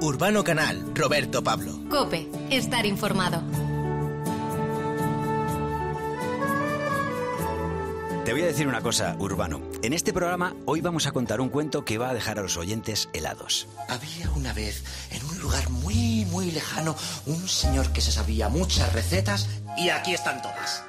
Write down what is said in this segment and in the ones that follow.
Urbano Canal, Roberto Pablo. Cope, estar informado. Te voy a decir una cosa, Urbano. En este programa hoy vamos a contar un cuento que va a dejar a los oyentes helados. Había una vez, en un lugar muy, muy lejano, un señor que se sabía muchas recetas y aquí están todas.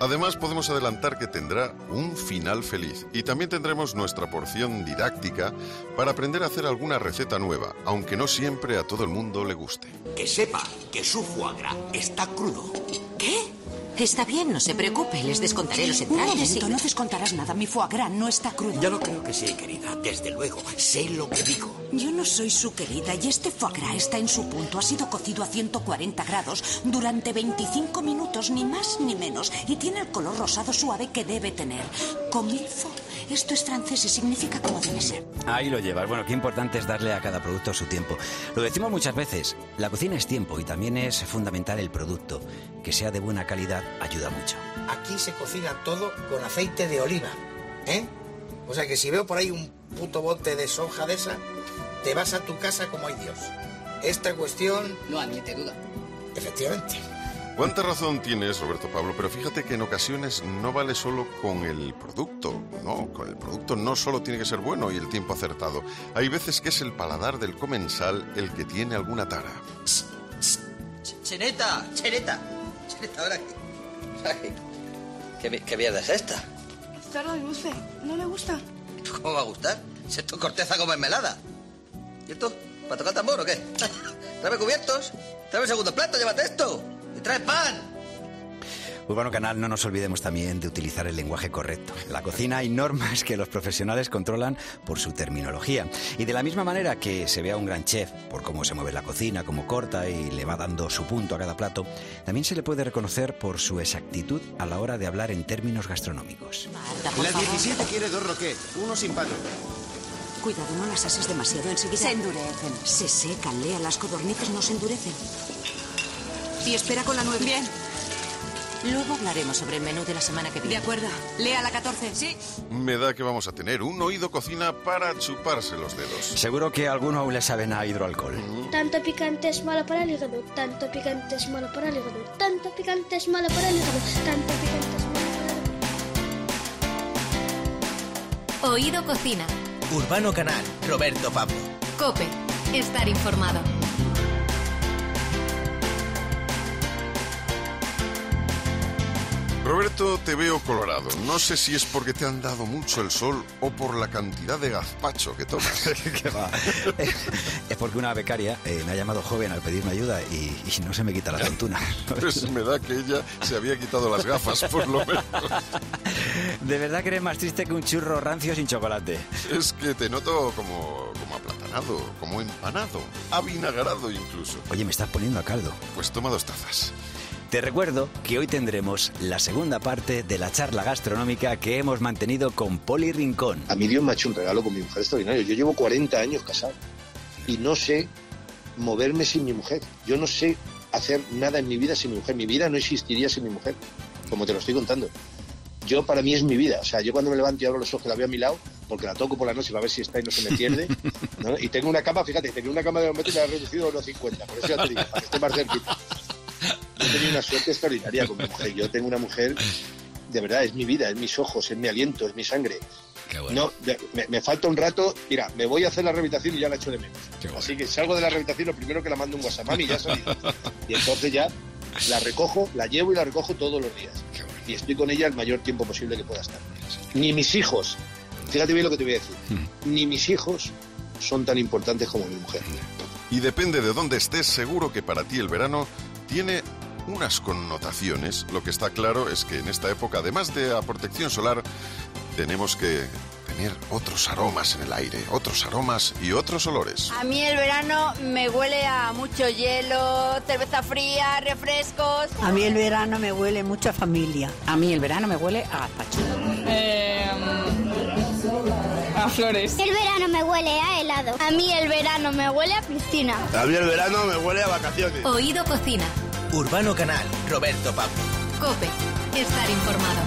Además, podemos adelantar que tendrá un final feliz y también tendremos nuestra porción didáctica para aprender a hacer alguna receta nueva, aunque no siempre a todo el mundo le guste. Que sepa que su foie gras está crudo. ¿Qué? Está bien, no se preocupe, les descontaré los Un entrañas. momento, no descontarás nada. Mi foie gras no está crudo. Ya lo creo que sí, querida. Desde luego, sé lo que digo. Yo no soy su querida y este foie gras está en su punto. Ha sido cocido a 140 grados durante 25 minutos, ni más ni menos. Y tiene el color rosado suave que debe tener. Comilfo. Esto es francés y significa como debe ser. Ahí lo llevas. Bueno, qué importante es darle a cada producto su tiempo. Lo decimos muchas veces, la cocina es tiempo y también es fundamental el producto. Que sea de buena calidad ayuda mucho. Aquí se cocina todo con aceite de oliva, ¿eh? O sea que si veo por ahí un puto bote de soja de esa, te vas a tu casa como hay Dios. Esta cuestión... No admite duda. Efectivamente. Cuánta razón tienes, Roberto Pablo, pero fíjate que en ocasiones no vale solo con el producto, no, con el producto no solo tiene que ser bueno y el tiempo acertado. Hay veces que es el paladar del comensal el que tiene alguna tara. Cheneta, Cheneta. Cheneta, ahora qué. Ay, ¿Qué, qué mierda es esta? Está no dulce. ¿No le gusta? ¿Cómo va a gustar? Si esto es corteza como mermelada. ¿Y esto? ¿Para tocar tambor o qué? Tráeme cubiertos. El segundo plato, llévate esto. Trae pan. Urbano Canal, no nos olvidemos también de utilizar el lenguaje correcto. En la cocina hay normas que los profesionales controlan por su terminología. Y de la misma manera que se ve a un gran chef por cómo se mueve la cocina, cómo corta y le va dando su punto a cada plato, también se le puede reconocer por su exactitud a la hora de hablar en términos gastronómicos. La 17 quiere dos roquet, uno sin palo. Cuidado, no las ases demasiado enseguida. Se endurecen. Se secan, Lea, las codornices no se endurecen. Y espera con la nueve. Bien. Luego hablaremos sobre el menú de la semana que viene. De acuerdo. Lea la 14. Sí. Me da que vamos a tener un oído cocina para chuparse los dedos. Seguro que a alguno aún le saben a hidroalcohol. Tanto picante es malo para el hígado, tanto picante es malo para el hígado, tanto picante es malo para el hígado, tanto picante es malo para el hígado. Oído Cocina. Urbano Canal, Roberto Pablo. Cope, estar informado. Roberto, te veo colorado. No sé si es porque te han dado mucho el sol o por la cantidad de gazpacho que tomas. Es porque una becaria eh, me ha llamado joven al pedirme ayuda y, y no se me quita la tontuna. Pues me da que ella se había quitado las gafas, por lo menos. De verdad que eres más triste que un churro rancio sin chocolate. Es que te noto como, como aplatanado, como empanado, avinagrado incluso. Oye, me estás poniendo a caldo. Pues toma dos tazas. Te recuerdo que hoy tendremos la segunda parte de la charla gastronómica que hemos mantenido con Poli Rincón. A mí Dios me ha hecho un regalo con mi mujer extraordinario. Yo llevo 40 años casado y no sé moverme sin mi mujer. Yo no sé hacer nada en mi vida sin mi mujer. Mi vida no existiría sin mi mujer, como te lo estoy contando. Yo, para mí, es mi vida. O sea, yo cuando me levanto y abro los ojos, la veo a mi lado, porque la toco por la noche para ver si está y no se me pierde. ¿no? Y tengo una cama, fíjate, tenía una cama de metros y la he reducido a unos 50. Por eso ya te digo, para que esté más cerquita. He tenido una suerte extraordinaria con mi mujer. Yo tengo una mujer, de verdad, es mi vida, es mis ojos, es mi aliento, es mi sangre. No, me, me falta un rato. Mira, me voy a hacer la rehabilitación y ya la echo de menos. Así que salgo de la rehabilitación, lo primero que la mando un WhatsApp, mami, ya salí. Y entonces ya la recojo, la llevo y la recojo todos los días. Y estoy con ella el mayor tiempo posible que pueda estar. Ni mis hijos, fíjate bien lo que te voy a decir, ni mis hijos son tan importantes como mi mujer. Y depende de dónde estés, seguro que para ti el verano tiene unas connotaciones. Lo que está claro es que en esta época, además de la protección solar, tenemos que tener otros aromas en el aire, otros aromas y otros olores. A mí el verano me huele a mucho hielo, cerveza fría, refrescos. A mí el verano me huele mucho a familia. A mí el verano me huele a gazpacho. a flores. El verano me huele a helado. A mí el verano me huele a piscina. A mí el verano me huele a vacaciones. Oído Cocina. Urbano Canal, Roberto Pablo. Cope, estar informado.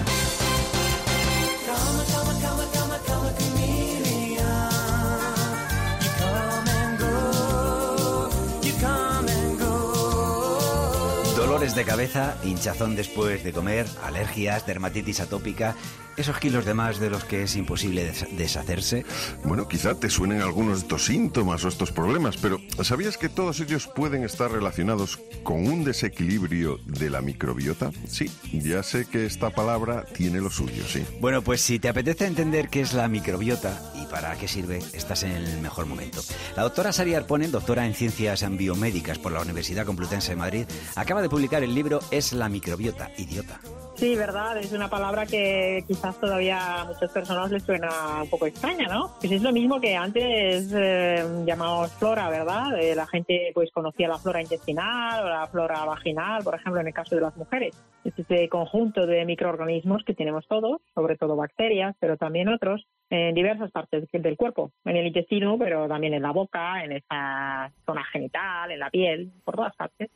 Dolores de cabeza, hinchazón después de comer, alergias, dermatitis atópica esos kilos de más de los que es imposible des- deshacerse. Bueno, quizá te suenen algunos de estos síntomas o estos problemas, pero ¿sabías que todos ellos pueden estar relacionados con un desequilibrio de la microbiota? Sí, ya sé que esta palabra tiene lo suyo, sí. Bueno, pues si te apetece entender qué es la microbiota y para qué sirve, estás en el mejor momento. La doctora Sari Arponen, doctora en ciencias biomédicas por la Universidad Complutense de Madrid, acaba de publicar el libro Es la microbiota, idiota. Sí, verdad, es una palabra que quizás todavía a muchas personas les suena un poco extraña, ¿no? Pues es lo mismo que antes eh, llamábamos flora, ¿verdad? Eh, la gente pues conocía la flora intestinal o la flora vaginal, por ejemplo, en el caso de las mujeres. Es ese conjunto de microorganismos que tenemos todos, sobre todo bacterias, pero también otros, en diversas partes del cuerpo, en el intestino, pero también en la boca, en esa zona genital, en la piel, por todas partes.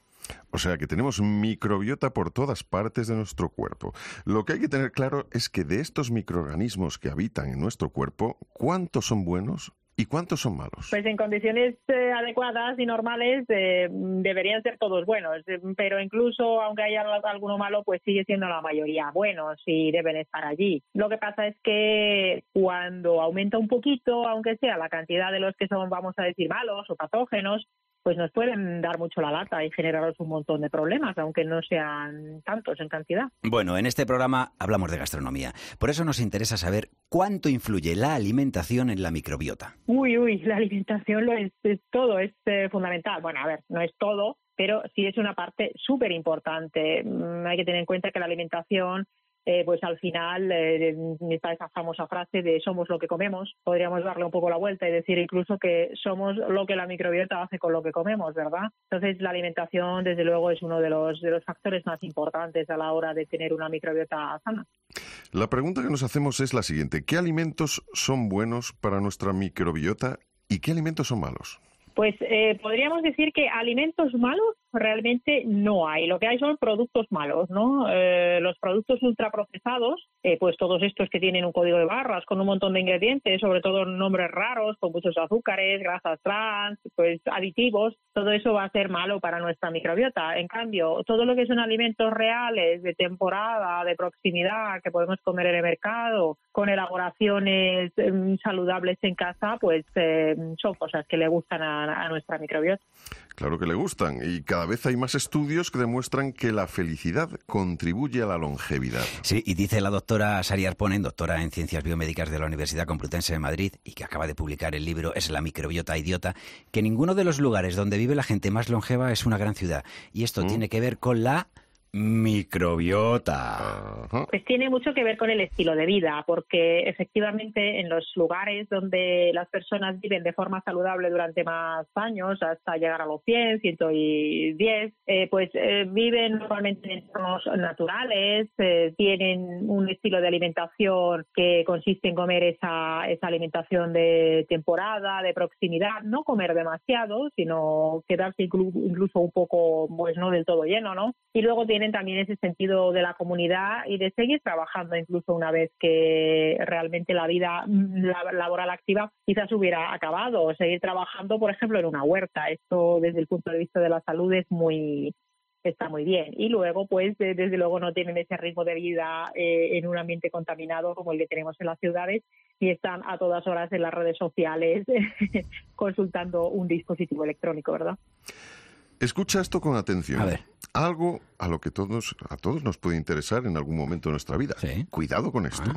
O sea que tenemos microbiota por todas partes de nuestro cuerpo. Lo que hay que tener claro es que de estos microorganismos que habitan en nuestro cuerpo, ¿cuántos son buenos y cuántos son malos? Pues en condiciones eh, adecuadas y normales eh, deberían ser todos buenos, eh, pero incluso aunque haya alguno malo, pues sigue siendo la mayoría buenos y deben estar allí. Lo que pasa es que cuando aumenta un poquito, aunque sea la cantidad de los que son, vamos a decir, malos o patógenos, pues nos pueden dar mucho la lata y generaros un montón de problemas, aunque no sean tantos en cantidad. Bueno, en este programa hablamos de gastronomía. Por eso nos interesa saber cuánto influye la alimentación en la microbiota. Uy, uy, la alimentación lo es, es todo, es eh, fundamental. Bueno, a ver, no es todo, pero sí es una parte súper importante. Mm, hay que tener en cuenta que la alimentación, eh, pues al final eh, está esa famosa frase de somos lo que comemos. Podríamos darle un poco la vuelta y decir incluso que somos lo que la microbiota hace con lo que comemos, ¿verdad? Entonces la alimentación, desde luego, es uno de los, de los factores más importantes a la hora de tener una microbiota sana. La pregunta que nos hacemos es la siguiente. ¿Qué alimentos son buenos para nuestra microbiota y qué alimentos son malos? Pues eh, podríamos decir que alimentos malos realmente no hay. Lo que hay son productos malos, ¿no? Eh, los productos ultraprocesados, eh, pues todos estos que tienen un código de barras con un montón de ingredientes, sobre todo nombres raros, con muchos azúcares, grasas trans, pues aditivos, todo eso va a ser malo para nuestra microbiota. En cambio, todo lo que son alimentos reales, de temporada, de proximidad, que podemos comer en el mercado, con elaboraciones mm, saludables en casa, pues eh, son cosas que le gustan a, a nuestra microbiota. Claro que le gustan y cada vez hay más estudios que demuestran que la felicidad contribuye a la longevidad. Sí, y dice la doctora Sari Arponen, doctora en Ciencias Biomédicas de la Universidad Complutense de Madrid y que acaba de publicar el libro Es la microbiota idiota, que ninguno de los lugares donde vive la gente más longeva es una gran ciudad. Y esto tiene que ver con la microbiota. Pues tiene mucho que ver con el estilo de vida, porque efectivamente en los lugares donde las personas viven de forma saludable durante más años, hasta llegar a los 100, 110, eh, pues eh, viven normalmente en entornos naturales, eh, tienen un estilo de alimentación que consiste en comer esa, esa alimentación de temporada, de proximidad, no comer demasiado, sino quedarse inclu- incluso un poco, pues no del todo lleno, ¿no? Y luego tienen también ese sentido de la comunidad y de seguir trabajando incluso una vez que realmente la vida mm, la- laboral activa quizás hubiera acabado o seguir trabajando, por ejemplo, en una huerta. Esto desde el punto de vista de la salud es muy está muy bien. Y luego, pues, de- desde luego no tienen ese ritmo de vida eh, en un ambiente contaminado como el que tenemos en las ciudades y están a todas horas en las redes sociales consultando un dispositivo electrónico, ¿verdad? Escucha esto con atención. A ver. Algo a lo que todos, a todos nos puede interesar en algún momento de nuestra vida. Cuidado con esto.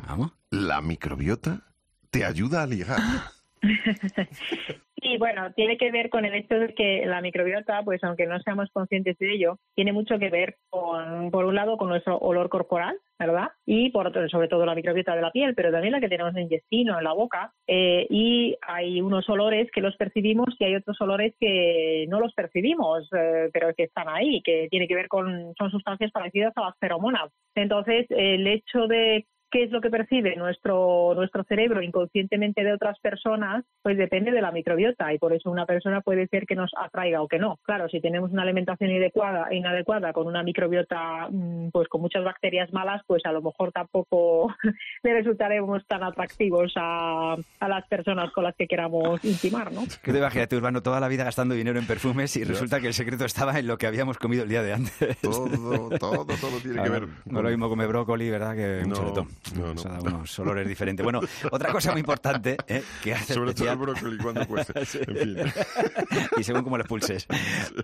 La microbiota te ayuda a ligar. Sí, bueno, tiene que ver con el hecho de que la microbiota, pues aunque no seamos conscientes de ello, tiene mucho que ver con, por un lado, con nuestro olor corporal, ¿verdad? Y por otro, sobre todo la microbiota de la piel, pero también la que tenemos en el intestino, en la boca. Eh, y hay unos olores que los percibimos y hay otros olores que no los percibimos, eh, pero que están ahí, que tiene que ver con, son sustancias parecidas a las feromonas. Entonces, el hecho de qué es lo que percibe nuestro, nuestro cerebro inconscientemente de otras personas, pues depende de la microbiota y por eso una persona puede ser que nos atraiga o que no. Claro, si tenemos una alimentación inadecuada, inadecuada con una microbiota mm, pues con muchas bacterias malas, pues a lo mejor tampoco le resultaremos tan atractivos a, a las personas con las que queramos intimar, ¿no? ¿Qué te imaginas, Urbano, toda la vida gastando dinero en perfumes y resulta que el secreto estaba en lo que habíamos comido el día de antes? Todo, todo, todo tiene que ver. No lo mismo comer brócoli, ¿verdad? Que un No, no, no. O sea, unos olores diferentes. Bueno, otra cosa muy importante ¿eh? que hace Sobre todo especial... el brócoli cuando cueste. Sí. En fin. y según cómo lo expulses.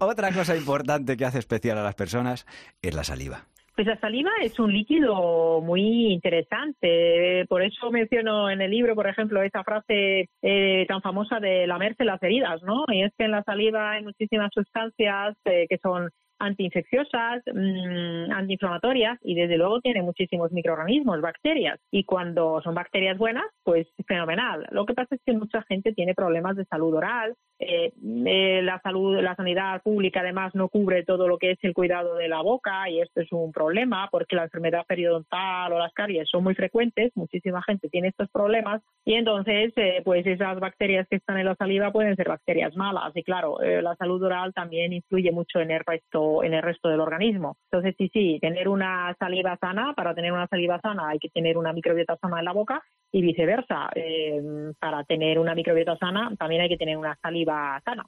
Otra cosa importante que hace especial a las personas es la saliva. Pues la saliva es un líquido muy interesante. Por eso menciono en el libro, por ejemplo, esa frase eh, tan famosa de lamerse las heridas, ¿no? Y es que en la saliva hay muchísimas sustancias eh, que son antiinfecciosas, mm, antiinflamatorias y desde luego tiene muchísimos microorganismos, bacterias. Y cuando son bacterias buenas, pues fenomenal. Lo que pasa es que mucha gente tiene problemas de salud oral. eh, eh, la salud, la sanidad pública además no cubre todo lo que es el cuidado de la boca y esto es un problema porque la enfermedad periodontal o las caries son muy frecuentes. Muchísima gente tiene estos problemas y entonces eh, pues esas bacterias que están en la saliva pueden ser bacterias malas y claro, eh, la salud oral también influye mucho en el resto en el resto del organismo. Entonces sí, sí, tener una saliva sana, para tener una saliva sana hay que tener una microbiota sana en la boca y viceversa. Eh, para tener una microbiota sana también hay que tener una saliva sana.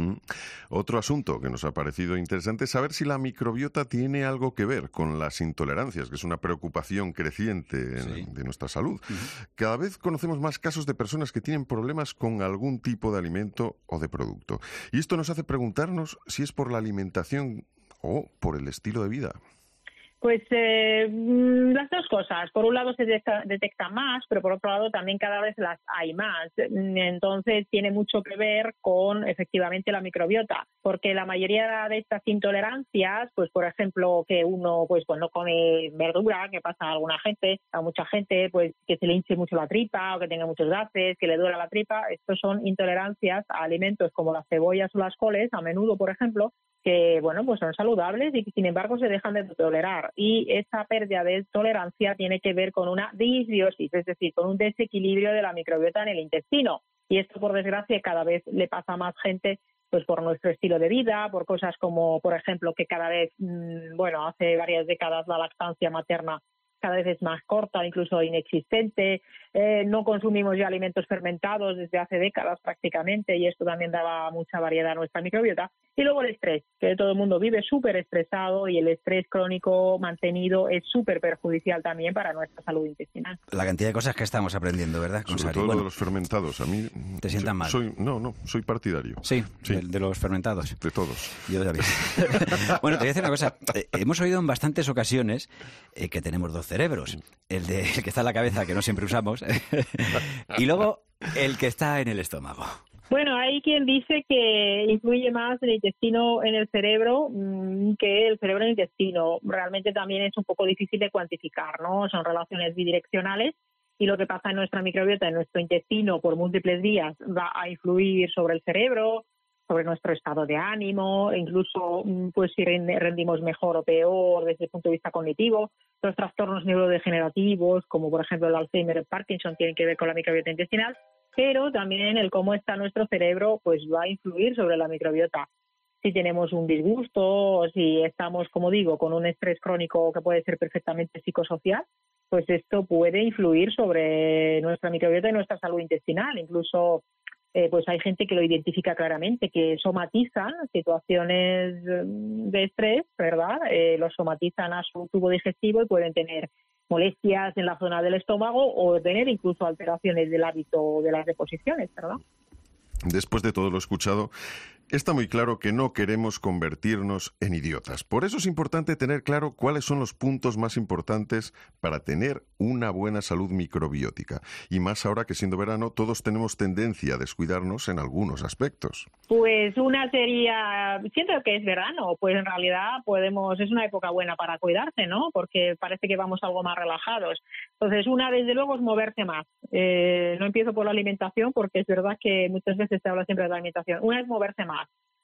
Mm. Otro asunto que nos ha parecido interesante es saber si la microbiota tiene algo que ver con las intolerancias, que es una preocupación creciente en- de nuestra salud. Cada vez conocemos más casos de personas que tienen problemas con algún tipo de alimento o de producto. Y esto nos hace preguntarnos si es por la alimentación o por el estilo de vida. Pues eh, mm, las dos cosas. Por un lado se detecta, más, pero por otro lado también cada vez las hay más. Mm, Entonces tiene mucho que ver con efectivamente la microbiota, porque la mayoría de estas intolerancias, pues por ejemplo que uno pues pues no come verdura, que pasa a alguna gente, a mucha gente, pues que se le hinche mucho la tripa o que tenga muchos gases, que le duela la tripa, estos son intolerancias a alimentos como las cebollas o las coles, a menudo por ejemplo, que bueno pues son saludables y que sin embargo se dejan de tolerar y esa pérdida de tolerancia tiene que ver con una disbiosis es decir con un desequilibrio de la microbiota en el intestino y esto por desgracia cada vez le pasa a más gente pues por nuestro estilo de vida, por cosas como, por ejemplo, que cada vez, mm, bueno, hace varias décadas la lactancia materna cada vez es más corta, incluso inexistente. Eh, no consumimos ya alimentos fermentados desde hace décadas prácticamente y esto también daba mucha variedad a nuestra microbiota. Y luego el estrés, que todo el mundo vive súper estresado y el estrés crónico mantenido es súper perjudicial también para nuestra salud intestinal. La cantidad de cosas que estamos aprendiendo, ¿verdad? Con Sobre Sari. todo Bueno, de los fermentados. A mí ¿Te sientan mal? Soy, no, no, soy partidario. Sí, De, de los fermentados. De todos. Yo también. bueno, te voy a decir una cosa. Eh, hemos oído en bastantes ocasiones eh, que tenemos dos cerebros. El, de, el que está en la cabeza, que no siempre usamos, y luego el que está en el estómago. Bueno, hay quien dice que influye más el intestino en el cerebro mm, que el cerebro en el intestino. Realmente también es un poco difícil de cuantificar, ¿no? Son relaciones bidireccionales y lo que pasa en nuestra microbiota, en nuestro intestino, por múltiples vías, va a influir sobre el cerebro, sobre nuestro estado de ánimo, e incluso mm, pues si ren- rendimos mejor o peor desde el punto de vista cognitivo. Los trastornos neurodegenerativos, como por ejemplo el Alzheimer y el Parkinson, tienen que ver con la microbiota intestinal, pero también el cómo está nuestro cerebro pues va a influir sobre la microbiota. Si tenemos un disgusto, o si estamos, como digo, con un estrés crónico que puede ser perfectamente psicosocial, pues esto puede influir sobre nuestra microbiota y nuestra salud intestinal. Incluso eh, pues hay gente que lo identifica claramente, que somatizan situaciones mm, de estrés, ¿verdad? Eh, lo somatizan a su tubo digestivo y pueden tener molestias en la zona del estómago o tener incluso alteraciones del hábito de las deposiciones, ¿verdad? Después de todo lo escuchado, está muy claro que no queremos convertirnos en idiotas. Por eso es importante tener claro cuáles son los puntos más importantes para tener una buena salud microbiótica. Y más ahora que siendo verano todos tenemos tendencia a descuidarnos en algunos aspectos. Pues una sería, siento que es verano, pues en realidad podemos, es una época buena para cuidarse, ¿no? Porque parece que vamos algo más relajados. Entonces, una desde luego es moverse más. Eh, no empiezo por la alimentación porque es verdad que muchas veces se habla siempre de la alimentación. Una es moverse más,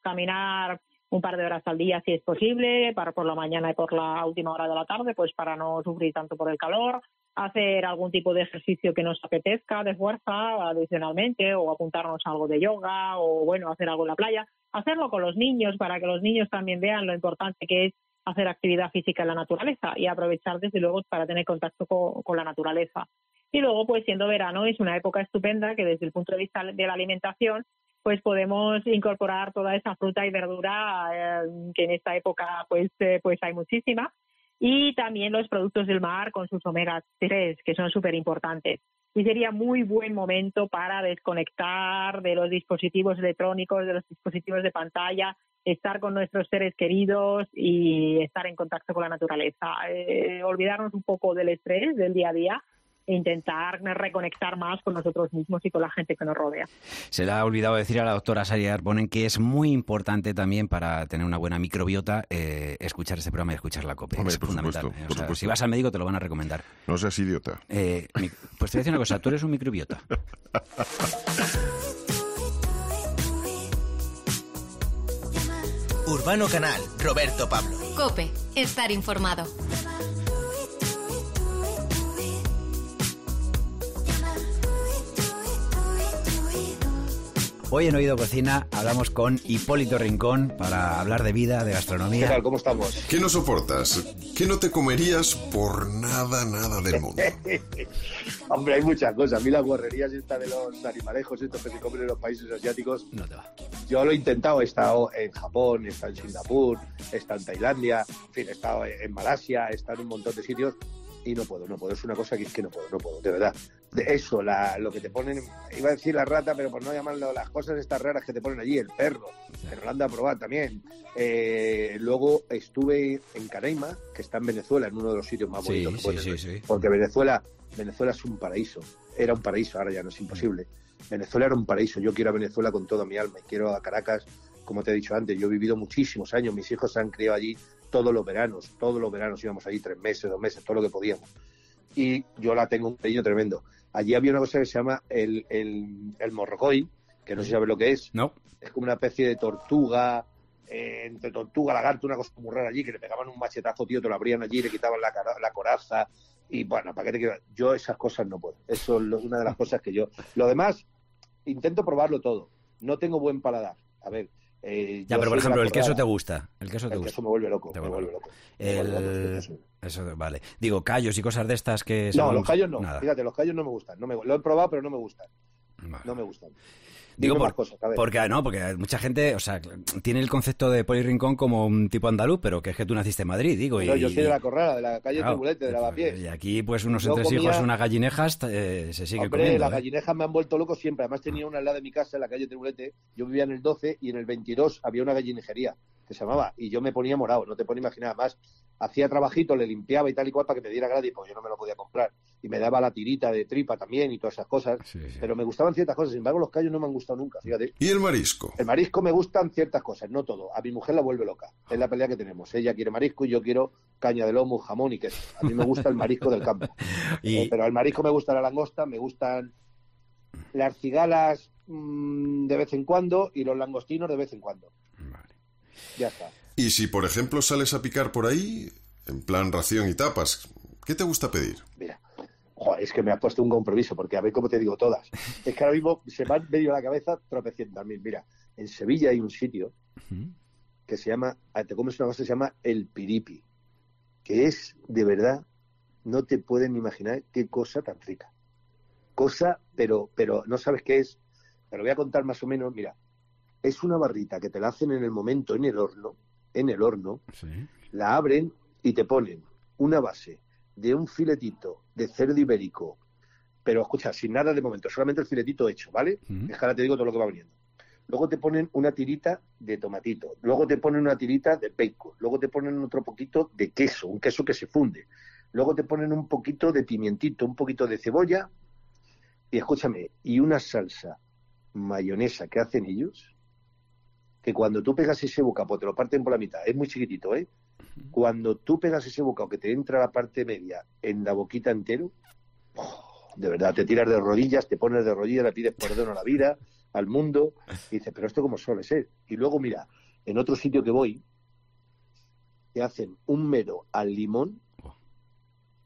caminar un par de horas al día si es posible, para por la mañana y por la última hora de la tarde, pues para no sufrir tanto por el calor. hacer algún tipo de ejercicio que nos apetezca de fuerza adicionalmente o apuntarnos a algo de yoga o bueno, hacer algo en la playa, hacerlo con los niños para que los niños también vean lo importante que es hacer actividad física en la naturaleza y aprovechar desde luego para tener contacto con, la naturaleza. Y luego, pues siendo verano, es una época estupenda que desde el punto de vista de la alimentación, pues podemos incorporar toda esa fruta y verdura eh, que en esta época pues, eh, pues hay muchísima y también los productos del mar con sus omega 3 que son súper importantes. Y sería muy buen momento para desconectar de los dispositivos electrónicos, de los dispositivos de pantalla, estar con nuestros seres queridos y estar en contacto con la naturaleza. Eh, olvidarnos un poco del estrés del día a día e intentar reconectar más con nosotros mismos y con la gente que nos rodea. Se le ha olvidado decir a la doctora Saria Arbonen que es muy importante también para tener una buena microbiota eh, escuchar este programa y escuchar la COPE. es fundamental. ¿eh? si vas al médico te lo van a recomendar. No seas idiota. Eh, pues te voy a decir una cosa, tú eres un microbiota. Urbano Canal, Roberto Pablo. Cope, estar informado. Hoy en Oído Cocina hablamos con Hipólito Rincón para hablar de vida, de gastronomía. ¿Qué tal? ¿Cómo estamos? ¿Qué no soportas? ¿Qué no te comerías por nada, nada del mundo? Hombre, hay muchas cosas. A mí las guarrerías esta de los animalejos, estos que se comen en los países asiáticos, no te va. Yo lo he intentado. He estado en Japón, he estado en Singapur, he estado en Tailandia, en fin, he estado en Malasia, he estado en un montón de sitios y no puedo, no puedo. Es una cosa que es que no puedo, no puedo, de verdad. De eso, la, lo que te ponen, iba a decir la rata, pero por no llamarlo las cosas estas raras que te ponen allí, el perro, lo han a probar también. Eh, luego estuve en Canaima, que está en Venezuela, en uno de los sitios más bonitos sí, sí, porque Venezuela, Venezuela es un paraíso, era un paraíso, ahora ya no es imposible. Venezuela era un paraíso, yo quiero a Venezuela con toda mi alma y quiero a Caracas, como te he dicho antes, yo he vivido muchísimos años, mis hijos se han criado allí, todos los veranos, todos los veranos íbamos allí tres meses, dos meses, todo lo que podíamos. Y yo la tengo un cariño tremendo. Allí había una cosa que se llama el, el, el morrocoy, que no se sabe lo que es. No. Es como una especie de tortuga, eh, entre tortuga, lagarto, una cosa muy rara allí, que le pegaban un machetazo, tío, te lo abrían allí, le quitaban la, la coraza. Y bueno, ¿para qué te quiero? Yo esas cosas no puedo. Eso es una de las cosas que yo. Lo demás, intento probarlo todo. No tengo buen paladar. A ver, eh, ya, pero por ejemplo, el queso te gusta. El queso te el gusta. queso me vuelve loco. me vuelve loco. El... Eso, vale. Digo, callos y cosas de estas que... No, los callos no. Fíjate, los callos no me gustan. No me... Lo he probado, pero no me gustan. No me gustan. Digo, por, porque no, porque mucha gente, o sea, tiene el concepto de Poli Rincón como un tipo andaluz, pero que es que tú naciste en Madrid, digo. y, yo soy de la Corrala, de la calle claro, de la Lavapiés. Y aquí, pues, unos entresijos, unas gallinejas, eh, se sigue Hombre, comiendo. las ¿eh? gallinejas me han vuelto loco siempre. Además, tenía una al lado de mi casa, en la calle Tribulete. Yo vivía en el 12 y en el 22 había una gallinejería que se llamaba, y yo me ponía morado, no te puedes imaginar más. Hacía trabajito, le limpiaba y tal y cual para que me diera gratis, porque yo no me lo podía comprar. Y me daba la tirita de tripa también y todas esas cosas. Pero me gustaban ciertas cosas, sin embargo, los callos no me han gustado nunca, fíjate. ¿Y el marisco? El marisco me gustan ciertas cosas, no todo. A mi mujer la vuelve loca. Es la pelea que tenemos. Ella quiere marisco y yo quiero caña de lomo, jamón y queso. A mí me gusta el marisco del campo. Eh, pero al marisco me gusta la langosta, me gustan las cigalas mmm, de vez en cuando y los langostinos de vez en cuando. Ya está. Y si, por ejemplo, sales a picar por ahí, en plan ración y tapas, ¿qué te gusta pedir? Mira, joder, es que me has puesto un compromiso, porque a ver cómo te digo todas. Es que ahora mismo se me han medio la cabeza tropecientas mil. Mira, en Sevilla hay un sitio que se llama, ah, te comes una cosa que se llama El Piripi, que es, de verdad, no te pueden imaginar qué cosa tan rica. Cosa, pero, pero no sabes qué es. Te lo voy a contar más o menos, mira, es una barrita que te la hacen en el momento en el horno, en el horno, la abren y te ponen una base de un filetito de cerdo ibérico, pero escucha, sin nada de momento, solamente el filetito hecho, ¿vale? Es que ahora te digo todo lo que va viniendo. Luego te ponen una tirita de tomatito, luego te ponen una tirita de bacon, luego te ponen otro poquito de queso, un queso que se funde, luego te ponen un poquito de pimientito, un poquito de cebolla, y escúchame, y una salsa mayonesa que hacen ellos, que cuando tú pegas ese bocado, te lo parten por la mitad, es muy chiquitito, ¿eh? Cuando tú pegas ese bocado que te entra la parte media en la boquita entero, oh, de verdad, te tiras de rodillas, te pones de rodillas, le pides perdón a la vida, al mundo, y dices, pero esto cómo suele ser. Y luego, mira, en otro sitio que voy, te hacen un mero al limón,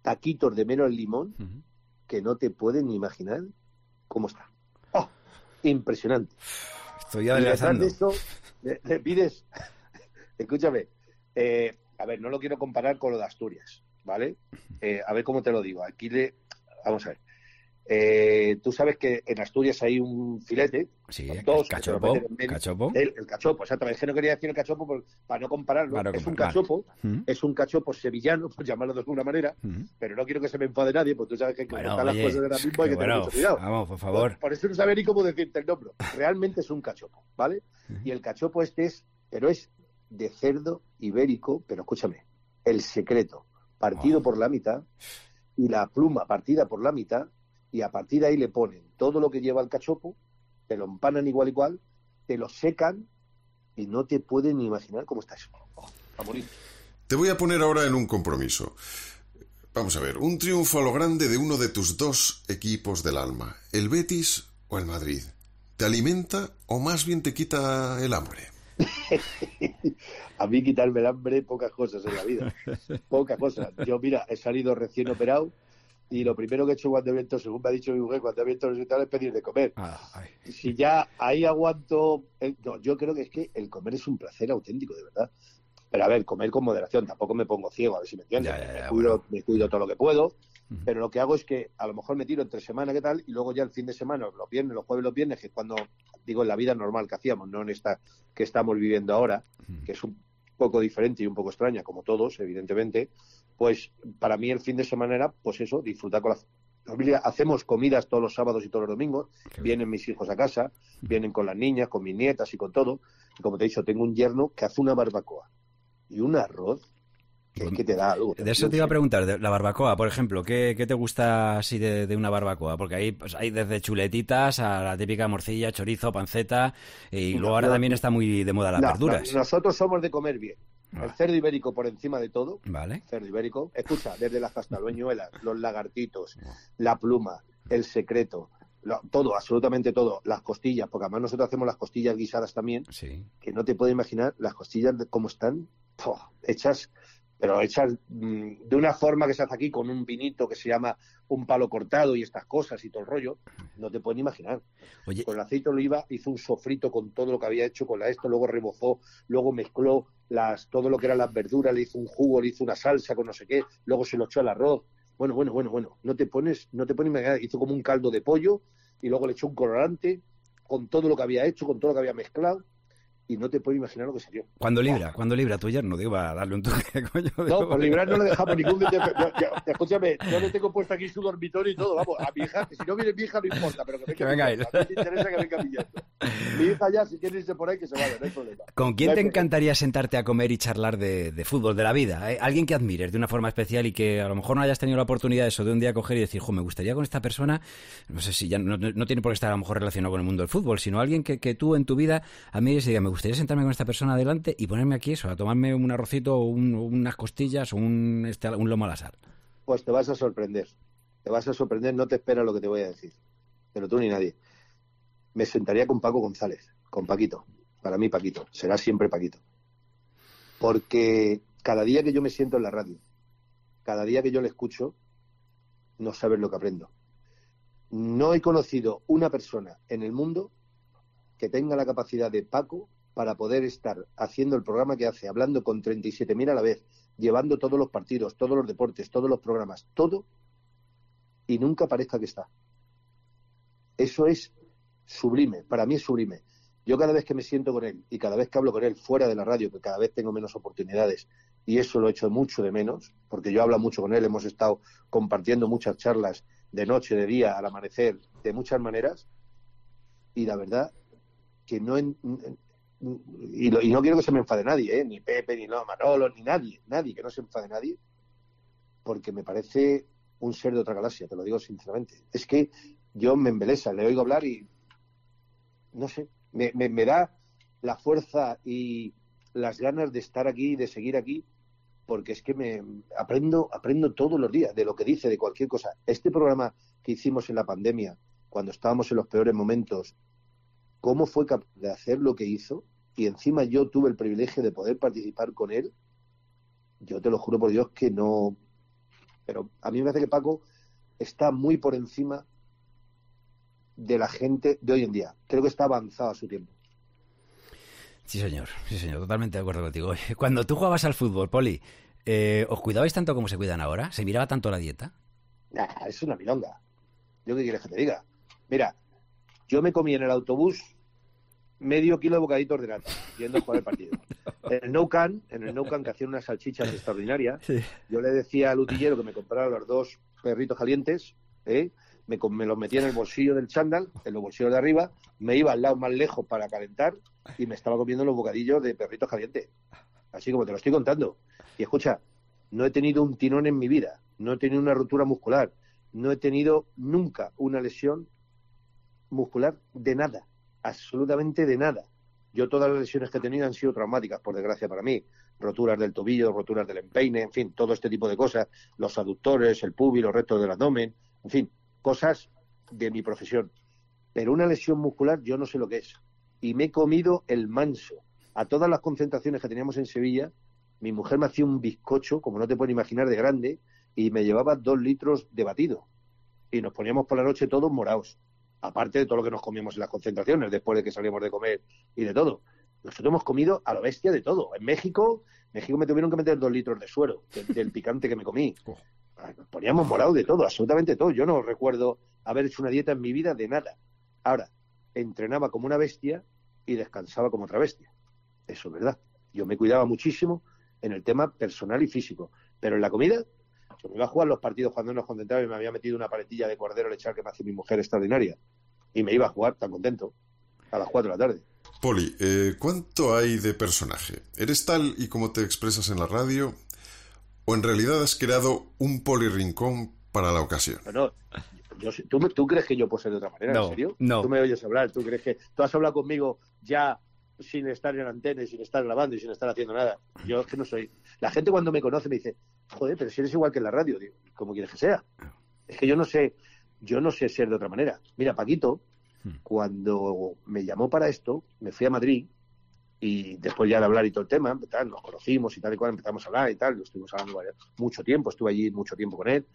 taquitos de mero al limón que no te pueden ni imaginar cómo está. ¡Oh! Impresionante. Estoy Y detrás adelgazando. de eso, le, le pides, escúchame, eh, a ver, no lo quiero comparar con lo de Asturias, ¿vale? Eh, a ver cómo te lo digo. Aquí le, vamos a ver. Eh, tú sabes que en Asturias hay un filete, Sí, el dos, que te cachopo, medio. cachopo. El, el cachopo, exactamente. Es que no quería decir el cachopo por- para no compararlo. Claro, es un cachopo, Mm. es un cachopo sevillano, por llamarlo de alguna manera, Mm. pero no quiero que se me enfade nadie, porque tú sabes que como Bueno, están las cosas ahora mismo hay que que tener bueno, mucho cuidado. vamos, por favor. Por, por eso no sabía ni cómo decirte el nombre. Realmente es un cachopo, ¿vale? Y el cachopo este es, pero es de cerdo ibérico, pero escúchame, el secreto, partido por la mitad, y la pluma partida por la mitad, y a partir de ahí le ponen todo lo que lleva el cachopo, te lo empanan igual igual, te lo secan, y no te pueden ni imaginar cómo está eso. Oh, a morir. Te voy a poner ahora en un compromiso. Vamos a ver, un triunfo a lo grande de uno de tus dos equipos del alma, el Betis o el Madrid. ¿Te alimenta o más bien te quita el hambre? a mí quitarme el hambre, pocas cosas en la vida. Pocas cosas. Yo, mira, he salido recién operado y lo primero que he hecho cuando he abierto, según me ha dicho mi mujer, cuando he abierto el hospital es pedir de comer. Si ya ahí aguanto... no, yo creo que es que el comer es un placer auténtico, de verdad. Pero a ver, comer con moderación, tampoco me pongo ciego, a ver si me entiendes. me, cuido, me cuido todo lo que puedo, pero lo que hago es que a lo mejor me tiro entre semana, ¿qué tal? Y luego ya el fin de semana, los viernes, los jueves, los viernes, que es cuando, digo, en la vida normal que hacíamos, no en esta que estamos viviendo ahora, que es un poco diferente y un poco extraña, como todos, evidentemente, pues para mí el fin de semana era, pues eso, disfrutar con la familia. Hacemos comidas todos los sábados y todos los domingos, vienen mis hijos a casa, vienen con las niñas, con mis nietas y con todo. Y como te he dicho, tengo un yerno que hace una barbacoa y un arroz que, es que te da algo. De eso te iba a preguntar, de la barbacoa, por ejemplo, ¿qué, qué te gusta así de, de una barbacoa? Porque ahí pues, hay desde chuletitas a la típica morcilla, chorizo, panceta, y luego ahora no, también está muy de moda las No, verduras. no, nosotros somos de comer bien. El cerdo ibérico por encima de todo. Vale. Cerdo ibérico. Escucha, desde las castalueñuelas, los lagartitos, la pluma, el secreto, todo, absolutamente todo. Las costillas, porque además nosotros hacemos las costillas guisadas también. Sí. Que no te puedes imaginar las costillas de cómo están hechas, pero hechas mm, de una forma que se hace aquí con un vinito que se llama un palo cortado y estas cosas y todo el rollo. No te puedes ni imaginar. Oye. Con el aceite de oliva hizo un sofrito con todo lo que había hecho con la esto, luego rebozó, luego mezcló las, todo lo que eran las verduras, le hizo un jugo, le hizo una salsa con no sé qué, luego se lo echó al arroz. Bueno, bueno, bueno, bueno. No te pones, no te pones imaginar. Hizo como un caldo de pollo y luego le echó un colorante con todo lo que había hecho, con todo lo que había mezclado y no te puedes imaginar lo que salió. ¿Cuándo libra? ¿Cuándo libra tu yerno? Digo, a darle un toque, coño. No, por librar no le dejamos ningún... yo- yo- escúchame, yo le tengo puesto aquí su dormitorio y todo, vamos, a mi hija, que si no viene mi hija no importa, pero que venga, Que venga mi él. a mí me interesa que venga mi yerno. Mi hija ya, si quiere irse por ahí, que se vaya, no hay problema. ¿Con quién No te problema. encantaría sentarte a comer y charlar de, de fútbol, de la vida? eh? Alguien que admires de una forma especial y que a lo mejor no hayas tenido la oportunidad de eso, de un día coger y decir, jo, me gustaría con esta persona, no sé si ya no, no- no tiene por qué estar a lo mejor relacionado con el mundo del fútbol, sino alguien que, que tú en tu vida admires y digas, me gustaría sentarme con esta persona adelante y ponerme aquí eso, a tomarme un arrocito o un- unas costillas o un, este, un lomo a la sal. Pues te vas a sorprender. Te vas a sorprender, no te espera lo que te voy a decir. Pero tú ni nadie. Me sentaría con Paco González, con Paquito. Para mí, Paquito. Será siempre Paquito. Porque cada día que yo me siento en la radio, cada día que yo le escucho, no sabes lo que aprendo. No he conocido una persona en el mundo que tenga la capacidad de Paco para poder estar haciendo el programa que hace, hablando con 37.000 a la vez, llevando todos los partidos, todos los deportes, todos los programas, todo, y nunca parezca que está. Eso es sublime, para mí es sublime. Yo cada vez que me siento con él y cada vez que hablo con él fuera de la radio, que cada vez tengo menos oportunidades, y eso lo he hecho mucho de menos, porque yo hablo mucho con él, hemos estado compartiendo muchas charlas de noche, de día, al amanecer, de muchas maneras, y la verdad que no... y, lo- y no quiero que se me enfade nadie, ¿eh? ni Pepe, ni no, Manolo, ni nadie, nadie, que no se enfade nadie, porque me parece un ser de otra galaxia, te lo digo sinceramente. Es que yo me embelesa, le oigo hablar y no sé, me, me- da la fuerza y las ganas de estar aquí, de seguir aquí, porque es que me aprendo, aprendo todos los días de lo que dice, de cualquier cosa. Este programa que hicimos en la pandemia, cuando estábamos en los peores momentos, cómo fue capaz de hacer lo que hizo, y encima yo tuve el privilegio de poder participar con él, yo te lo juro por Dios que no, Pero a mí me parece que Paco está muy por encima de la gente de hoy en día. Creo que está avanzado a su tiempo. Sí, señor, sí, señor, totalmente de acuerdo contigo. Cuando tú jugabas al fútbol, Poli, eh, ¿os cuidabais tanto como se cuidan ahora? ¿Se miraba tanto la dieta? Nah, es una milonga. ¿Yo qué quieres que te diga? Mira, yo me comí en el autobús medio kilo de bocaditos de nata yendo a jugar el partido. En el No Can, en el No Can que hacían unas salchichas extraordinarias, yo le decía al utillero que me comprara los dos perritos calientes, ¿eh? me, me los metía en el bolsillo del chándal, en los bolsillos de arriba, me iba al lado más lejos para calentar y me estaba comiendo los bocadillos de perritos calientes. Así como te lo estoy contando. Y escucha, no he tenido un tirón en mi vida, no he tenido una ruptura muscular, no he tenido nunca una lesión muscular de nada, absolutamente de nada. Yo todas las lesiones que he tenido han sido traumáticas, por desgracia para mí. Roturas del tobillo, roturas del empeine, en fin, todo este tipo de cosas. Los aductores, el pubis, los restos del abdomen, en fin, cosas de mi profesión. Pero una lesión muscular yo no sé lo que es. Y me he comido el manso. A todas las concentraciones que teníamos en Sevilla, mi mujer me hacía un bizcocho, como no te puedes imaginar, de grande, y me llevaba dos litros de batido. Y nos poníamos por la noche todos morados. Aparte de todo lo que nos comíamos en las concentraciones, después de que salíamos de comer y de todo. Nosotros hemos comido a lo bestia de todo. En México, México me tuvieron que meter dos litros de suero del, del picante que me comí. Nos poníamos morados de todo, absolutamente todo. Yo no recuerdo haber hecho una dieta en mi vida de nada. Ahora, entrenaba como una bestia y descansaba como otra bestia. Eso es verdad. Yo me cuidaba muchísimo en el tema personal y físico. Pero en la comida, yo me iba a jugar los partidos cuando nos concentraba y me había metido una paletilla de cordero lechal que me hace mi mujer extraordinaria. Y me iba a jugar tan contento a las 4 de la tarde. Poli, eh, ¿cuánto hay de personaje? ¿Eres tal y como te expresas en la radio? ¿O en realidad has creado un Poli Rincón para la ocasión? No, no, yo sé- ¿tú, me- ¿tú crees que yo puedo ser de otra manera? No, ¿En serio? no. Tú me oyes hablar, tú crees que tú has hablado conmigo ya sin estar en antena y sin estar grabando y sin estar haciendo nada. Yo es que no soy. La gente cuando me conoce me dice, joder, pero si eres igual que en la radio, digo, ¿cómo quieres que sea? Es que yo no sé, yo no sé ser de otra manera. Mira, Paquito, cuando me llamó para esto, me fui a Madrid y después ya de hablar y todo el tema, tal, nos conocimos y tal y cual, empezamos a hablar y tal, lo estuvimos hablando mucho tiempo, estuve allí mucho tiempo con él,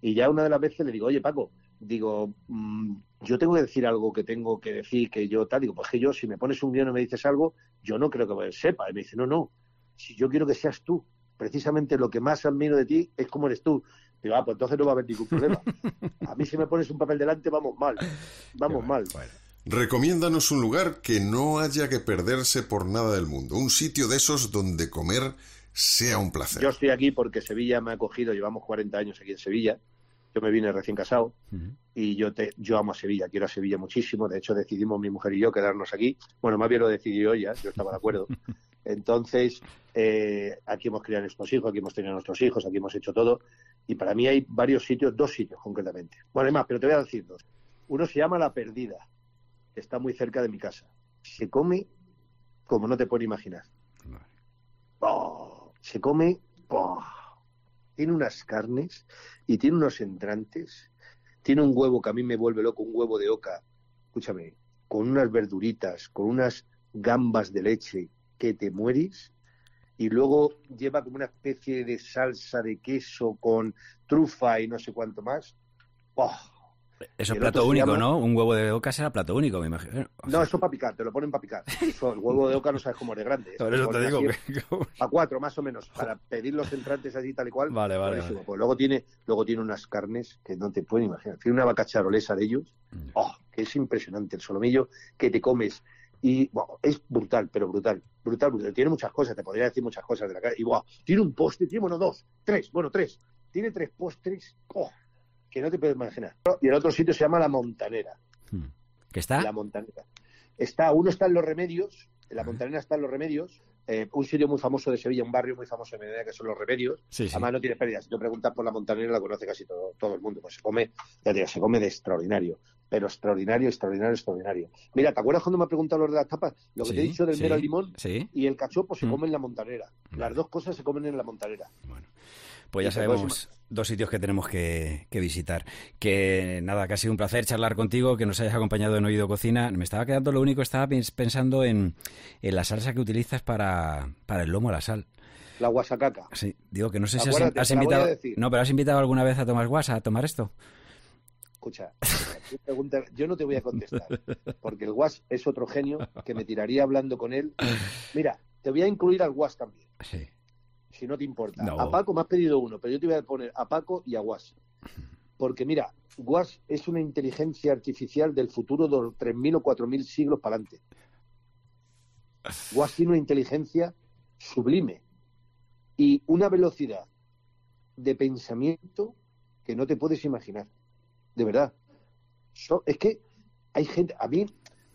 y ya una de las veces le digo, oye Paco, digo, mm, yo tengo que decir algo que tengo que decir, que yo tal, digo, pues que yo, si me pones un guion y me dices algo, yo no creo que sepa, y me dice, no, no, si yo quiero que seas tú, precisamente lo que más admiro de ti es cómo eres tú. Digo, ah, pues entonces no va a haber ningún problema. A mí si me pones un papel delante, vamos mal, vamos mal. Recomiéndanos un lugar que no haya que perderse por nada del mundo. Un sitio de esos donde comer sea un placer. Yo estoy aquí porque Sevilla me ha acogido, llevamos 40 años aquí en Sevilla. Yo me vine recién casado y yo te, yo amo a Sevilla, quiero a Sevilla muchísimo. De hecho, decidimos mi mujer y yo quedarnos aquí. Bueno, más bien lo decidió ella, yo estaba de acuerdo. Entonces, eh, aquí hemos criado a nuestros hijos, aquí hemos tenido a nuestros hijos, aquí hemos hecho todo. Y para mí hay varios sitios, dos sitios concretamente. Bueno, hay más, pero te voy a decir dos. Uno se llama La Perdida, que está muy cerca de mi casa. Se come como no te puedes imaginar. Oh, se come, oh, tiene unas carnes y tiene unos entrantes, tiene un huevo que a mí me vuelve loco, un huevo de oca, escúchame, con unas verduritas, con unas gambas de leche que te mueres y luego lleva como una especie de salsa de queso con trufa y no sé cuánto más. Oh, Eso es plato único, llama- ¿no? Un huevo de oca será plato único, me imagino. No, eso para picar, te lo ponen para picar. Eso, el huevo de oca no sabes cómo es de grande. Por eso te digo A cuatro, más o menos, para pedir los entrantes así tal y cual. Vale, vale. Pues luego tiene, luego tiene unas carnes que no te pueden imaginar. Tiene una vaca charolesa de ellos. Mm. Oh, que es impresionante el solomillo que te comes. Y bueno, es brutal, pero brutal, brutal, brutal. Tiene muchas cosas, te podría decir muchas cosas de la cara. Y wow, tiene un postre, tiene, bueno, dos, tres, bueno, tres. Tiene tres postres, oh, que no te puedes imaginar. Y el otro sitio se llama La Montanera. ¿Qué está? La Montanera. Está, uno está en Los Remedios, en la Montanera está en Los Remedios, eh, un sitio muy famoso de Sevilla, un barrio muy famoso de Medina que son Los Remedios. Sí, sí. Además no tiene pérdida. Si tú preguntas por la Montanera la conoce casi todo, todo el mundo. Pues se come, ya te digo, se come de extraordinario. Pero extraordinario, extraordinario, extraordinario. Mira, ¿te acuerdas cuando me has preguntado lo de las tapas? Lo que Sí, te he dicho del mero al limón sí. y el cachopo se Mm. come en la Montanera. Las dos cosas se comen en la Montanera. Pues ya sabemos dos sitios que tenemos que, que visitar. Que nada, que ha sido un placer charlar contigo, que nos hayas acompañado en Oído Cocina. Me estaba quedando lo único, estaba pens- pensando en, en la salsa que utilizas para, para el lomo a la sal. La guasacaca. Sí, digo que no sé si has, invitado. No, pero has invitado alguna vez a Tomás Guasa a tomar esto. Escucha, pregunta- yo no te voy a contestar, porque el Guas es otro genio que me tiraría hablando con él. Mira, te voy a incluir al Guas también, Sí. Si no te importa. No. A Paco me has pedido uno, pero yo te voy a poner a Paco y a Guas. Porque mira, Guas es una inteligencia artificial del futuro de los 3.000 o 4.000 siglos para adelante. Guas tiene una inteligencia sublime y una velocidad de pensamiento que no te puedes imaginar. De verdad. So- es que hay gente, a mí,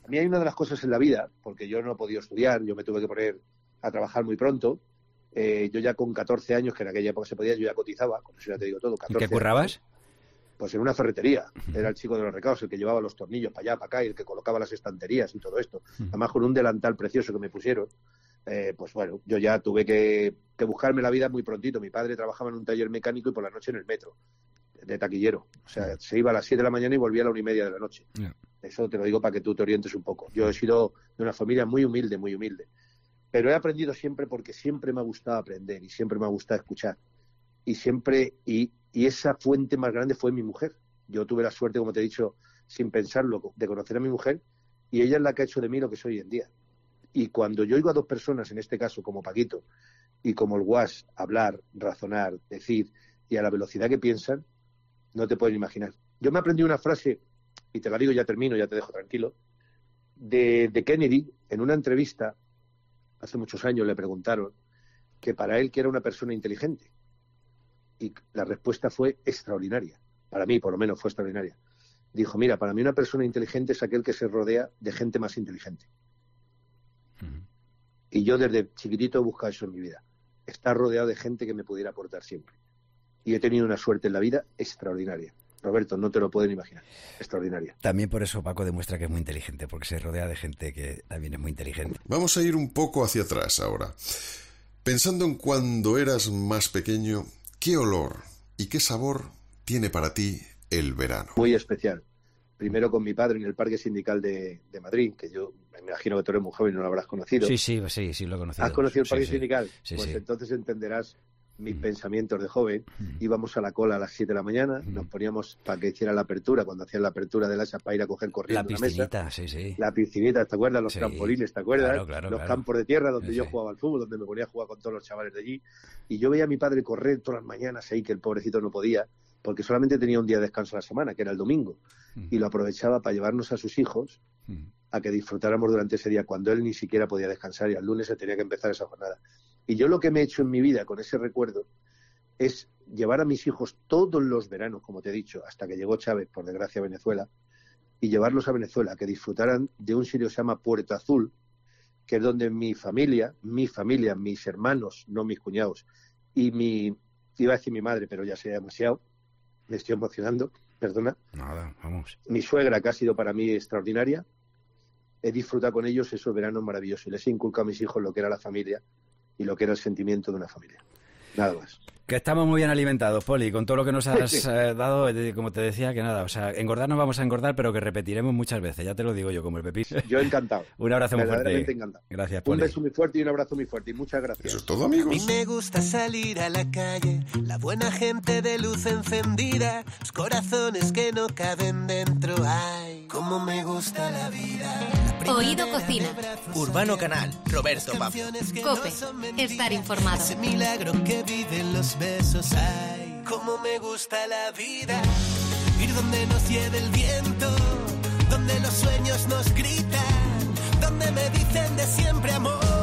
a mí hay una de las cosas en la vida, porque yo no he podido estudiar, yo me tuve que poner a trabajar muy pronto. Eh, yo ya con 14 años, que en aquella época se podía, yo ya cotizaba, con eso ya te digo todo. ¿En 14 qué currabas? Pues en una ferretería. Era el chico de los recados, el que llevaba los tornillos para allá, para acá, y el que colocaba las estanterías y todo esto. Además, con un delantal precioso que me pusieron, eh, pues bueno, yo ya tuve que, que buscarme la vida muy prontito. Mi padre trabajaba en un taller mecánico y por la noche en el metro, de taquillero. O sea, se iba a las 7 de la mañana y volvía a la una y media de la noche. Eso te lo digo para que tú te orientes un poco. Yo he sido de una familia muy humilde, muy humilde. Pero he aprendido siempre porque siempre me ha gustado aprender y siempre me ha gustado escuchar. Y siempre, y, esa fuente más grande fue mi mujer. Yo tuve la suerte, como te he dicho, sin pensarlo, de conocer a mi mujer y ella es la que ha hecho de mí lo que soy hoy en día. Y cuando yo oigo a dos personas, en este caso como Paquito y como el Guas, hablar, razonar, decir y a la velocidad que piensan, no te puedes imaginar. Yo me aprendí una frase, y te la digo, ya termino, ya te dejo tranquilo, de, de Kennedy en una entrevista, hace muchos años le preguntaron que para él que era una persona inteligente. Y la respuesta fue extraordinaria. Para mí, por lo menos, fue extraordinaria. Dijo, mira, para mí una persona inteligente es aquel que se rodea de gente más inteligente. Y yo desde chiquitito he buscado eso en mi vida. Estar rodeado de gente que me pudiera aportar siempre. Y he tenido una suerte en la vida extraordinaria. Roberto, no te lo pueden imaginar. Extraordinaria. También por eso Paco demuestra que es muy inteligente, porque se rodea de gente que también es muy inteligente. Vamos a ir un poco hacia atrás ahora. Pensando en cuando eras más pequeño, ¿qué olor y qué sabor tiene para ti el verano? Muy especial. Primero con mi padre en el Parque Sindical de, de Madrid, que yo me imagino que tú eres muy joven y no lo habrás conocido. Sí, sí, sí, sí, lo he conocido. ¿Has conocido el Parque sí. Sindical? Sí, pues sí. Entonces entenderás mis pensamientos de joven. Íbamos a la cola a las 7 de la mañana, nos poníamos para que hiciera la apertura, cuando hacían la apertura del asa para ir a coger corriendo La la mesa. piscinita, sí, sí. La piscinita, ¿te acuerdas? Los Sí. trampolines, ¿te acuerdas? Claro, claro, los claro. campos de tierra donde Sí, yo jugaba al fútbol, donde me ponía a jugar con todos los chavales de allí. Y yo veía a mi padre correr todas las mañanas ahí, que el pobrecito no podía, porque solamente tenía un día de descanso a la semana, que era el domingo. Y lo aprovechaba para llevarnos a sus hijos a que disfrutáramos durante ese día, cuando él ni siquiera podía descansar y al lunes se tenía que empezar esa jornada. Y yo lo que me he hecho en mi vida con ese recuerdo es llevar a mis hijos todos los veranos, como te he dicho, hasta que llegó Chávez, por desgracia, a Venezuela, y llevarlos a Venezuela, que disfrutaran de un sitio que se llama Puerto Azul, que es donde mi familia, mi familia, mis hermanos, no mis cuñados, y mi, iba a decir mi madre, pero ya sería demasiado, me estoy emocionando, perdona, Nada, vamos. mi suegra, que ha sido para mí extraordinaria, he disfrutado con ellos esos veranos maravillosos y les he inculcado a mis hijos lo que era la familia y lo que era el sentimiento de una familia. Nada más. Que estamos muy bien alimentados, Poli, con todo lo que nos has eh, dado, eh, como te decía, que nada, o sea, engordar no vamos a engordar, pero que repetiremos muchas veces, ya te lo digo yo, como el pepín. Yo encantado. Un abrazo muy fuerte. encantado. Gracias, Un Poli. beso muy fuerte y un abrazo muy fuerte y muchas gracias. Eso es todo, A mí amigos. me gusta salir a la calle, la buena gente de luz encendida, los corazones que no caben dentro. Ay, cómo me gusta la vida. Oído Cocina. Urbano Canal, Roberto Pablo. Cope. Estar informado. Ese milagro que viven los besos. Ay, cómo me gusta la vida. Ir donde nos lleve el viento, donde los sueños nos gritan, donde me dicen de siempre amor.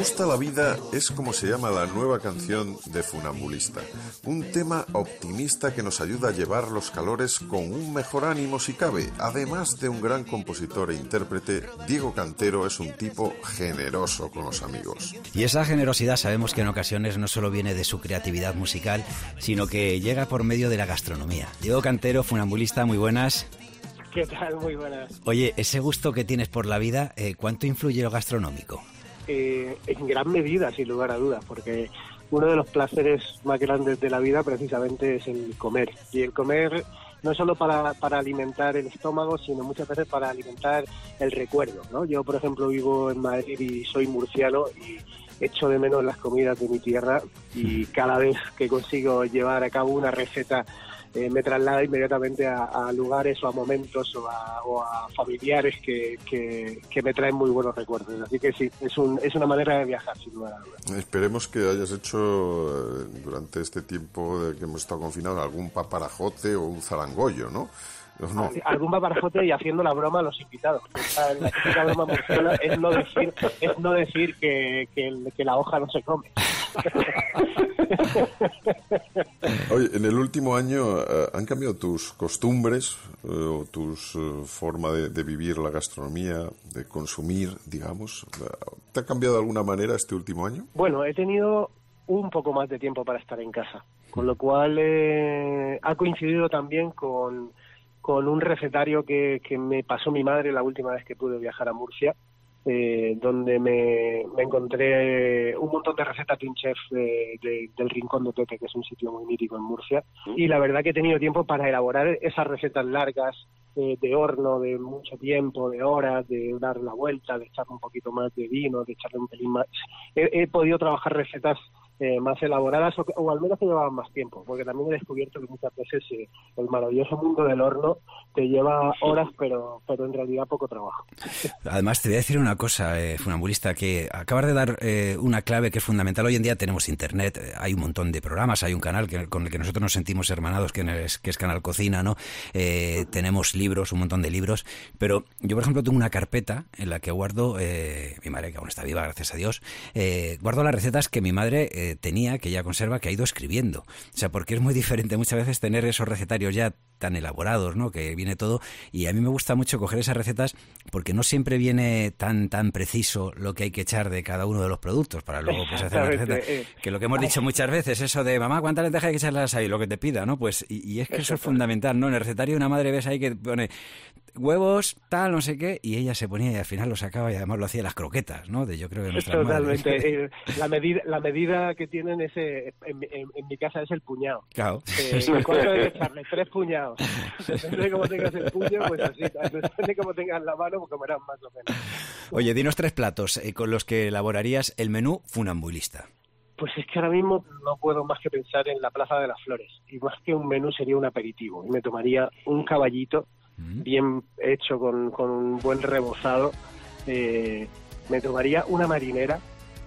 Gusta. Me gusta la vida es como se llama la nueva canción de Funambulista. Un tema optimista que nos ayuda a llevar los calores con un mejor ánimo si cabe. Además de un gran compositor e intérprete, Diego Cantero es un tipo generoso con los amigos. Y esa generosidad sabemos que en ocasiones no solo viene de su creatividad musical, sino que llega por medio de la gastronomía. Diego Cantero, funambulista, muy buenas. ¿Qué tal? Muy buenas. Oye, ese gusto que tienes por la vida, eh, ¿cuánto influye lo gastronómico? Eh, en gran medida, sin lugar a dudas, porque uno de los placeres más grandes de la vida precisamente es el comer. Y el comer no solo para, para alimentar el estómago, sino muchas veces para alimentar el recuerdo. ¿no? Yo, por ejemplo, vivo en Madrid y soy murciano y echo de menos las comidas de mi tierra y cada vez que consigo llevar a cabo una receta eh, me traslada inmediatamente a, lugares o a momentos o a, o a familiares que, que, que me traen muy buenos recuerdos. Así que sí, es, un, es una manera de viajar, sin lugar a dudas. Esperemos que hayas hecho eh, durante este tiempo de que hemos estado confinados algún paparajote o un zarangollo, ¿no? No. Algún paparajote y haciendo la broma a los invitados. La típica broma murciana es no decir, es no decir que, que, la hoja no se come. Oye, en el último año eh, han cambiado tus costumbres eh, o tus eh, forma de, de vivir la gastronomía, de consumir, digamos. ¿Te ha cambiado de alguna manera este último año? Bueno, he tenido un poco más de tiempo para estar en casa, con lo cual eh, ha coincidido también con, con un recetario que, que me pasó mi madre la última vez que pude viajar a Murcia, eh, donde me, me encontré un montón de recetas de un chef de- de- del Rincón de Pepe, que es un sitio muy mítico en Murcia, y la verdad que he tenido tiempo para elaborar esas recetas largas eh, de horno, de mucho tiempo, de horas, de dar la vuelta, de echarle un poquito más de vino, de echarle un pelín más. He, he podido trabajar recetas eh, más elaboradas o, al menos que llevaban más tiempo, porque también he descubierto que muchas veces eh, el maravilloso mundo del horno te lleva horas, pero, pero en realidad poco trabajo. Además, te voy a decir una cosa, eh, funambulista, que acabas de dar eh, una clave que es fundamental. Hoy en día tenemos internet, hay un montón de programas, hay un canal con el que nosotros nos sentimos hermanados, que es, que es Canal Cocina, ¿no? Tenemos libros, un montón de libros, pero yo, por ejemplo, tengo una carpeta en la que guardo, mi madre que aún está viva, gracias a Dios, guardo las recetas que mi madre tenía, que ella conserva, que ha ido escribiendo. O sea, porque es muy diferente muchas veces tener esos recetarios ya tan elaborados, ¿no? Que viene todo. Y a mí me gusta mucho coger esas recetas porque no siempre viene tan tan preciso lo que hay que echar de cada uno de los productos para luego pues hacer la receta. Eh. Que lo que hemos dicho muchas veces, eso de mamá, ¿cuántas lentejas hay que echarlas ahí? Lo que te pida, ¿no? Pues, y, y es que eso es fundamental, ¿no? En el recetario una madre ves ahí que pone huevos, tal, no sé qué, y ella se ponía y al final lo sacaba y además lo hacía las croquetas, ¿no? De yo creo que nuestras madres. Totalmente. eh, la, medida, la medida que tienen ese, en, en- en mi casa es el puñado. Claro. Eh, ¿Cuánto hay que echarle? Tres puñados. Depende de cómo tengas el puño, pues así. Depende de cómo tengas la mano, pues comerás más o menos. Oye, dinos tres platos eh, con los que elaborarías el menú funambulista. Pues es que ahora mismo no puedo más que pensar en la Plaza de las Flores. Y más que un menú sería un aperitivo. Y me tomaría un caballito bien hecho con, con un buen rebozado. Eh, me tomaría una marinera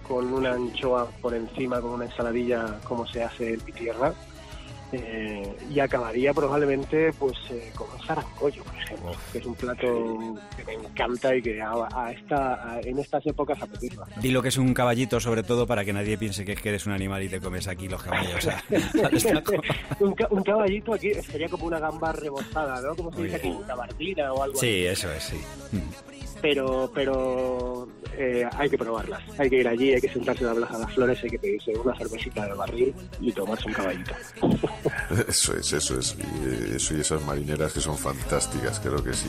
con una anchoa por encima, con una ensaladilla como se hace en mi tierra. Eh, y acabaría probablemente pues eh, con un zarangollo, por ejemplo, que es un plato que me encanta y que a, a esta, a- en estas épocas apetece bastante. Di lo que es un caballito, sobre todo para que nadie piense que es que eres un animal y te comes aquí los caballos. un, ca- un caballito aquí sería como una gamba rebozada, ¿no? Como se dice aquí, una gabardina o algo así. sí, eso es, sí. Pero, pero eh, hay que probarlas. Hay que ir allí, hay que sentarse a la Plaza de las Flores, hay que pedirse una cervecita de barril y tomarse un caballito. Eso es, eso es. Y, eh, eso y esas marineras que son fantásticas, creo que sí.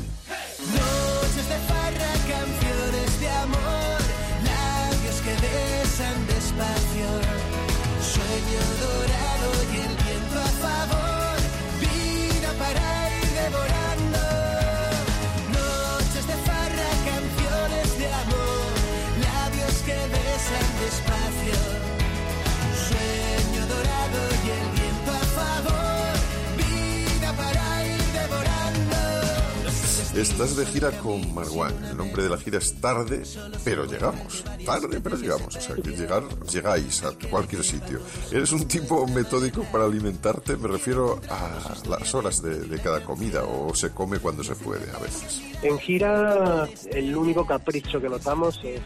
Estás de gira con Marwan. El nombre de la gira es Tarde, pero llegamos. Tarde, pero llegamos. O sea, que llegar, llegáis a cualquier sitio. ¿Eres un tipo metódico para alimentarte? Me refiero a las horas de, de cada comida o se come cuando se puede a veces. En gira, el único capricho que notamos es,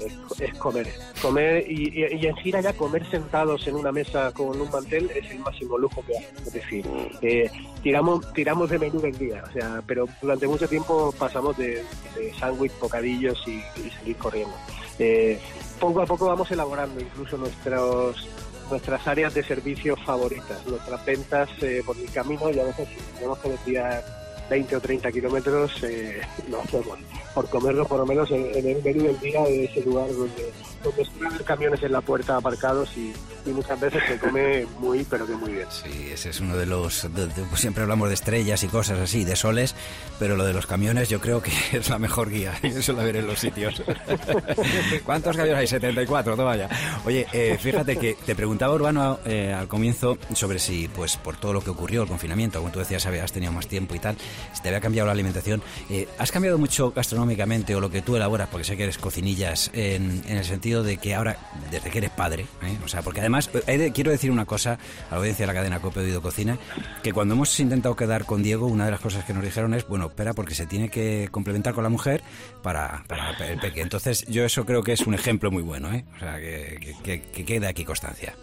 es- es comer. Comer y, y- en gira ya comer sentados en una mesa con un mantel es el máximo lujo que hay. Es decir, eh, tiramos, tiramos de menú del día. O sea, pero durante mucho tiempo pasamos de, de sándwich, bocadillos y, y seguir corriendo. Eh, poco a poco vamos elaborando incluso nuestros nuestras áreas de servicio favoritas, nuestras ventas eh, por el camino y a veces tenemos que desviar 20 o 30 kilómetros, eh, lo hacemos. Por comerlo por lo menos en, en el menú del día de ese lugar donde, donde suelen haber camiones en la puerta aparcados y, y muchas veces se come muy, pero que muy bien. Sí, ese es uno de los... de- de- pues siempre hablamos de estrellas y cosas así, de soles, pero lo de los camiones yo creo que es la mejor guía. Eso la ver en los sitios. ¿Cuántos camiones hay? 74, toma ya. Oye, eh, fíjate que te preguntaba Urbano eh, al comienzo sobre si, pues por todo lo que ocurrió, el confinamiento, como tú decías, habías tenido más tiempo y tal, si te había cambiado la alimentación. Eh, ¿Has cambiado mucho gastronómicamente o lo que tú elaboras, porque sé que eres cocinillas, en, en el sentido de que ahora, desde que eres padre, ¿eh? o sea, porque además, eh, quiero decir una cosa a la audiencia de la cadena Cope Oído Cocina, que cuando hemos intentado quedar con Diego, una de las cosas que nos dijeron es, bueno, espera, porque se tiene que complementar con la mujer para, el peque. Entonces, yo eso creo que es un ejemplo muy bueno, ¿eh? O sea, que, que, que- que quede aquí constancia.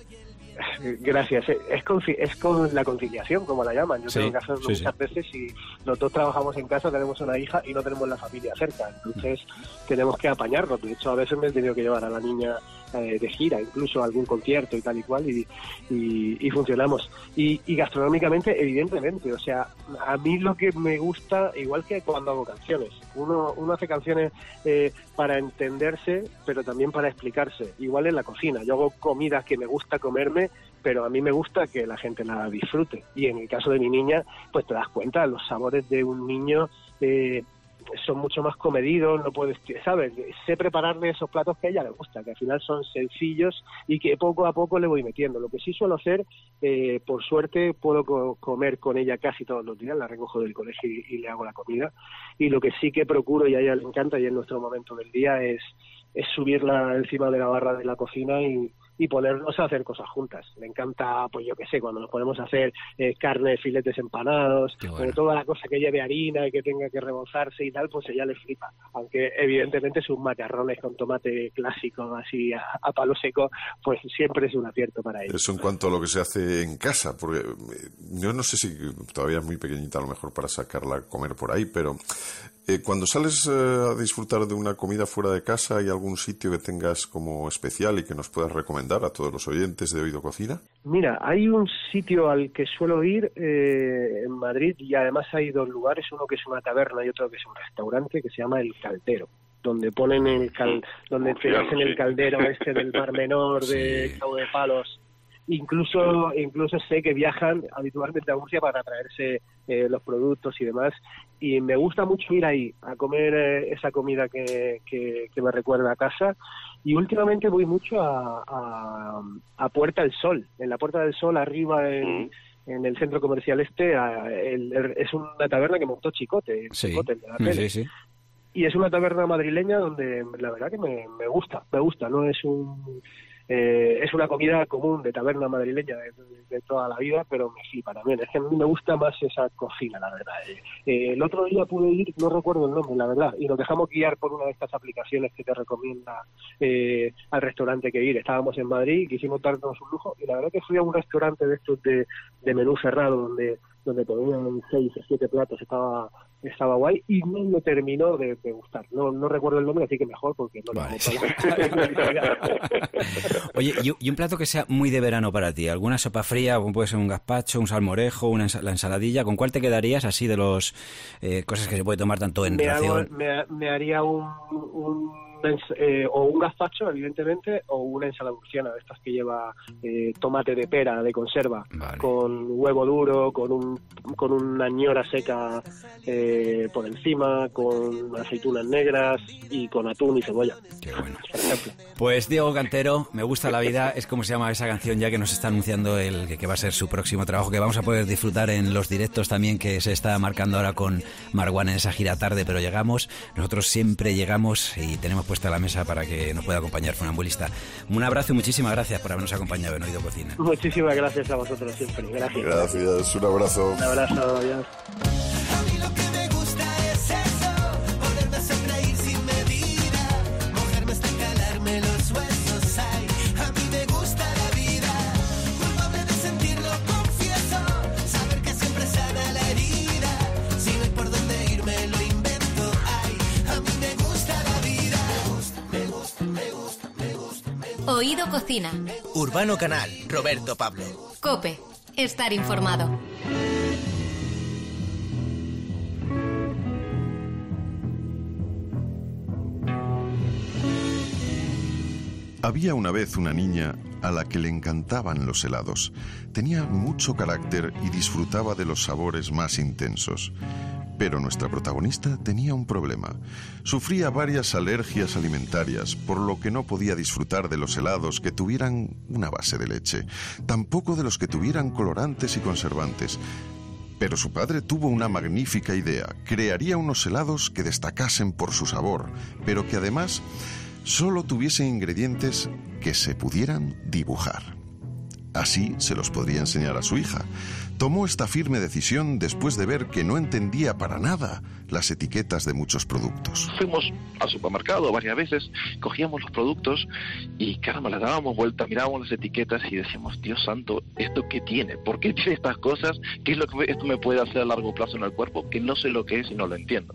Gracias. Eh, Es con, es con la conciliación, como la llaman. Yo Sí, tengo que hacerlo sí, sí. muchas veces y los dos trabajamos en casa, tenemos una hija y no tenemos la familia cerca. Entonces tenemos que apañarnos. De hecho, a veces me he tenido que llevar a la niña eh, de gira, incluso algún concierto y tal y cual, y, y- y funcionamos. Y, y gastronómicamente, evidentemente. O sea, a mí lo que me gusta, igual que cuando hago canciones, uno, uno hace canciones eh, para entenderse, pero también para explicarse. Igual en la cocina. Yo hago comidas que me gusta comerme, pero a mí me gusta que la gente la disfrute. Y en el caso de mi niña, pues te das cuenta, los sabores de un niño eh, son mucho más comedidos, no puedes, ¿sabes? Sé prepararle esos platos que a ella le gusta, que al final son sencillos y que poco a poco le voy metiendo. Lo que sí suelo hacer, eh, por suerte, puedo co- comer con ella casi todos los días, la recojo del colegio y, le hago la comida. Y lo que sí que procuro, y a ella le encanta, y en nuestro momento del día, es, es subirla encima de la barra de la cocina y, y ponernos a hacer cosas juntas. Le encanta, pues yo qué sé, cuando nos ponemos a hacer eh, carne, filetes empanados, eh, toda la cosa que lleve harina y que tenga que rebozarse y tal, pues ella le flipa. Aunque evidentemente sus macarrones con tomate clásico, así a, a palo seco, pues siempre es un acierto para ella. Eso en cuanto a lo que se hace en casa, porque eh, yo no sé si todavía es muy pequeñita a lo mejor para sacarla a comer por ahí, pero eh, cuando sales eh, a disfrutar de una comida fuera de casa, ¿hay algún sitio que tengas como especial y que nos puedas recomendar a todos los oyentes de Oído Cocina? Mira, hay un sitio al que suelo ir eh, en Madrid y además hay dos lugares, uno que es una taberna y otro que es un restaurante que se llama El Caldero, donde ponen el cal, donde te hacen el caldero este del Mar Menor de Cabo de Palos. Incluso, incluso sé que viajan habitualmente a Murcia para traerse eh, los productos y demás. Y me gusta mucho ir ahí a comer eh, esa comida que, que, que me recuerda a casa. Y últimamente voy mucho a, a, a Puerta del Sol. En la Puerta del Sol, arriba en, en el centro comercial este, a- el- el- es una taberna que montó Chicote. Sí, Chicote, de la sí, sí. Y es una taberna madrileña donde la verdad que me, me gusta, me gusta, no es un eh, es una comida común de taberna madrileña de, toda la vida, pero me flipa también. Es que a mí me gusta más esa cocina, la verdad. Eh, eh, el otro día pude ir, no recuerdo el nombre, la verdad, y nos dejamos guiar por una de estas aplicaciones que te recomienda eh, al restaurante que ir. Estábamos en Madrid, quisimos darnos un lujo, y la verdad que fui a un restaurante de estos de, de menú cerrado, donde donde ponían seis o siete platos, estaba estaba guay y no me terminó de, de gustar. No, no recuerdo el nombre, así que mejor porque no lo Oye, y, y un plato que sea muy de verano para ti, alguna sopa fría, puede ser un gazpacho, un salmorejo, una la ensaladilla, ¿con cuál te quedarías así de los eh, cosas que se puede tomar tanto en me, hago- me, me haría un, un eh, o un gazpacho, evidentemente, o una ensalada murciana de estas que lleva eh, tomate de pera de conserva, con huevo duro, con un con una ñora seca eh, por encima, con aceitunas negras y con atún y cebolla. Por ejemplo. Pues Diego Cantero, me gusta la vida, es como se llama esa canción ya que nos está anunciando el que, que va a ser su próximo trabajo, que vamos a poder disfrutar en los directos también que se está marcando ahora con Marwan en esa gira tarde, pero llegamos, nosotros siempre llegamos y tenemos puesta la mesa para que nos pueda acompañar Funambulista. Un abrazo y muchísimas gracias por habernos acompañado en Oído Cocina. Muchísimas gracias a vosotros siempre. Gracias. Gracias, un abrazo. Un abrazo, adiós. Cocina. Urbano Canal, Roberto Pablo. Cope, estar informado. Había una vez una niña a la que le encantaban los helados. Tenía mucho carácter y disfrutaba de los sabores más intensos. Pero nuestra protagonista tenía un problema. Sufría varias alergias alimentarias, por lo que no podía disfrutar de los helados que tuvieran una base de leche, tampoco de los que tuvieran colorantes y conservantes. Pero su padre tuvo una magnífica idea. Crearía unos helados que destacasen por su sabor, pero que además solo tuviesen ingredientes que se pudieran dibujar. Así se los podría enseñar a su hija. Tomó esta firme decisión después de ver que no entendía para nada las etiquetas de muchos productos. Fuimos al supermercado varias veces, cogíamos los productos y caramba, le dábamos vuelta, mirábamos las etiquetas y decíamos, Dios santo, ¿esto qué tiene? ¿Por qué tiene estas cosas? ¿Qué es lo que esto me puede hacer a largo plazo en el cuerpo? Que no sé lo que es y no lo entiendo.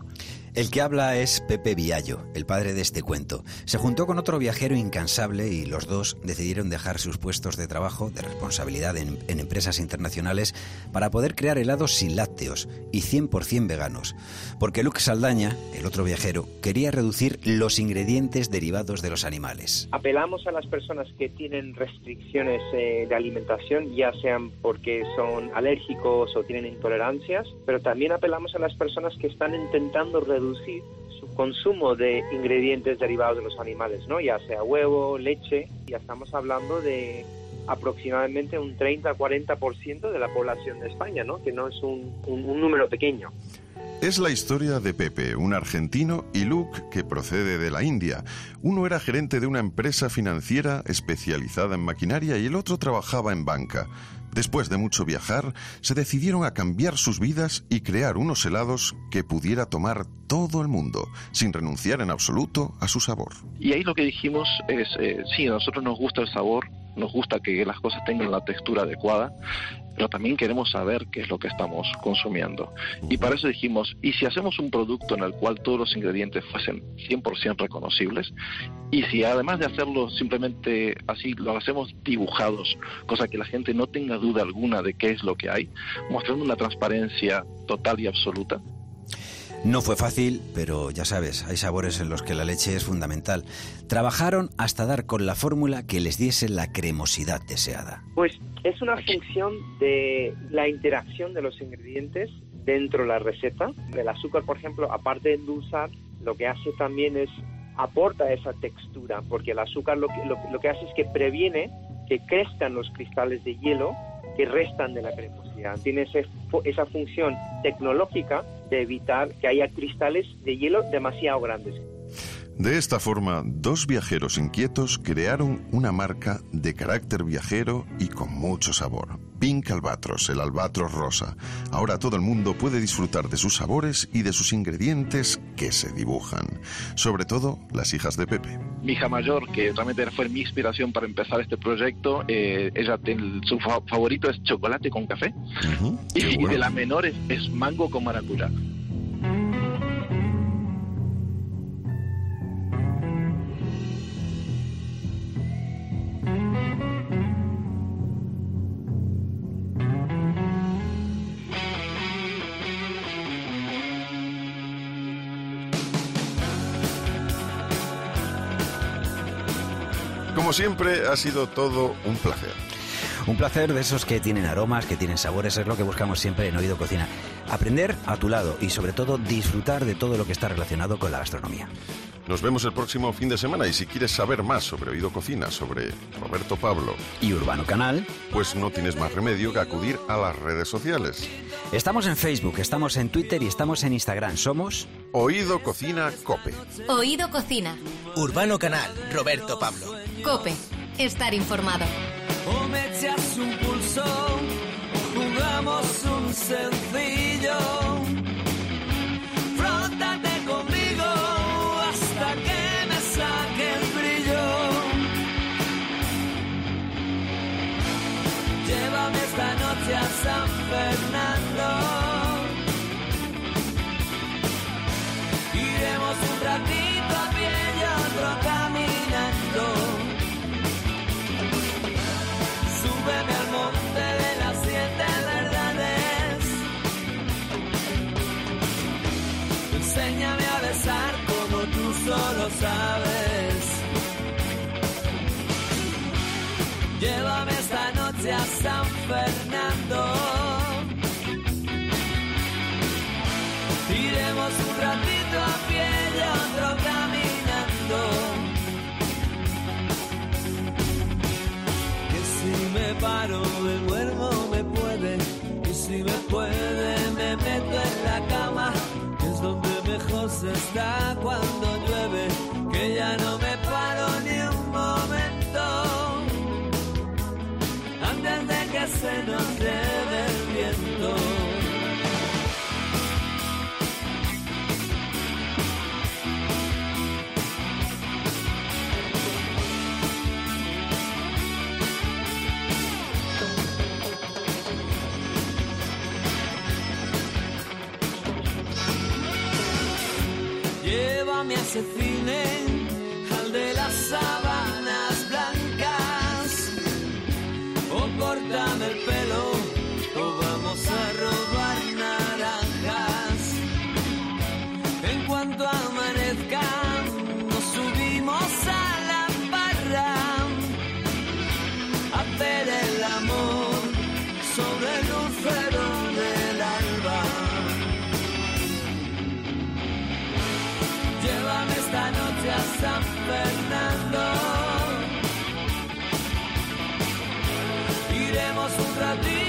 El que habla es Pepe Viallo, el padre de este cuento. Se juntó con otro viajero incansable y los dos decidieron dejar sus puestos de trabajo, de responsabilidad en, empresas internacionales, para poder crear helados sin lácteos y 100% veganos. Porque Luke Saldaña, el otro viajero, quería reducir los ingredientes derivados de los animales. Apelamos a las personas que tienen restricciones eh, de alimentación, ya sean porque son alérgicos o tienen intolerancias, pero también apelamos a las personas que están intentando reducir su consumo de ingredientes derivados de los animales, ¿no? Ya sea huevo, leche, ya estamos hablando de aproximadamente un 30-40% de la población de España, ¿no? Que no es un, un, un número pequeño. Es la historia de Pepe, un argentino, y Luke, que procede de la India. Uno era gerente de una empresa financiera especializada en maquinaria y el otro trabajaba en banca. Después de mucho viajar, se decidieron a cambiar sus vidas y crear unos helados que pudiera tomar todo el mundo, sin renunciar en absoluto a su sabor. Y ahí lo que dijimos es, eh, sí, a nosotros nos gusta el sabor, nos gusta que las cosas tengan la textura adecuada, pero también queremos saber qué es lo que estamos consumiendo. Y para eso dijimos, ¿y si hacemos un producto en el cual todos los ingredientes fuesen 100% reconocibles? Y si además de hacerlo simplemente así, lo hacemos dibujados, cosa que la gente no tenga duda alguna de qué es lo que hay, mostrando una transparencia total y absoluta, no fue fácil, pero ya sabes, hay sabores en los que la leche es fundamental. Trabajaron hasta dar con la fórmula que les diese la cremosidad deseada. Pues es una función de la interacción de los ingredientes dentro de la receta. El azúcar, por ejemplo, aparte de endulzar, lo que hace también es aporta esa textura, porque el azúcar lo que, lo, que hace es que previene que crezcan los cristales de hielo que restan de la cremosidad. Tiene ese, esa función tecnológica de evitar que haya cristales de hielo demasiado grandes. De esta forma, dos viajeros inquietos crearon una marca de carácter viajero y con mucho sabor. Pink Albatros, el albatros rosa. Ahora todo el mundo puede disfrutar de sus sabores y de sus ingredientes que se dibujan. Sobre todo las hijas de Pepe. Mi hija mayor, que realmente fue mi inspiración para empezar este proyecto, eh, ella su fa favorito es chocolate con café. Uh -huh, y, bueno. y, de la menor es, es mango con maracuyá. Siempre, ha sido todo un placer. Un placer de esos que tienen aromas, que tienen sabores, es lo que buscamos siempre en Oído Cocina. Aprender a tu lado y sobre todo disfrutar de todo lo que está relacionado con la gastronomía. Nos vemos el próximo fin de semana y si quieres saber más sobre Oído Cocina, sobre Roberto Pablo y Urbano Canal, pues no tienes más remedio que acudir a las redes sociales. Estamos en Facebook, estamos en Twitter y estamos en Instagram. Somos Oído Cocina Cope. Oído Cocina. Urbano Canal, Roberto Pablo. Cope, estar informado. O me echas un pulso, jugamos un sencillo. Fernando. Iremos un ratito a pie y otro caminando. Que si me paro me duermo me puede y si me puede me meto en la cama que es donde mejor se está cuando llueve que ya no me paro ni un se nos lleve el viento. Llévame a ese cine, Iremos un ratito a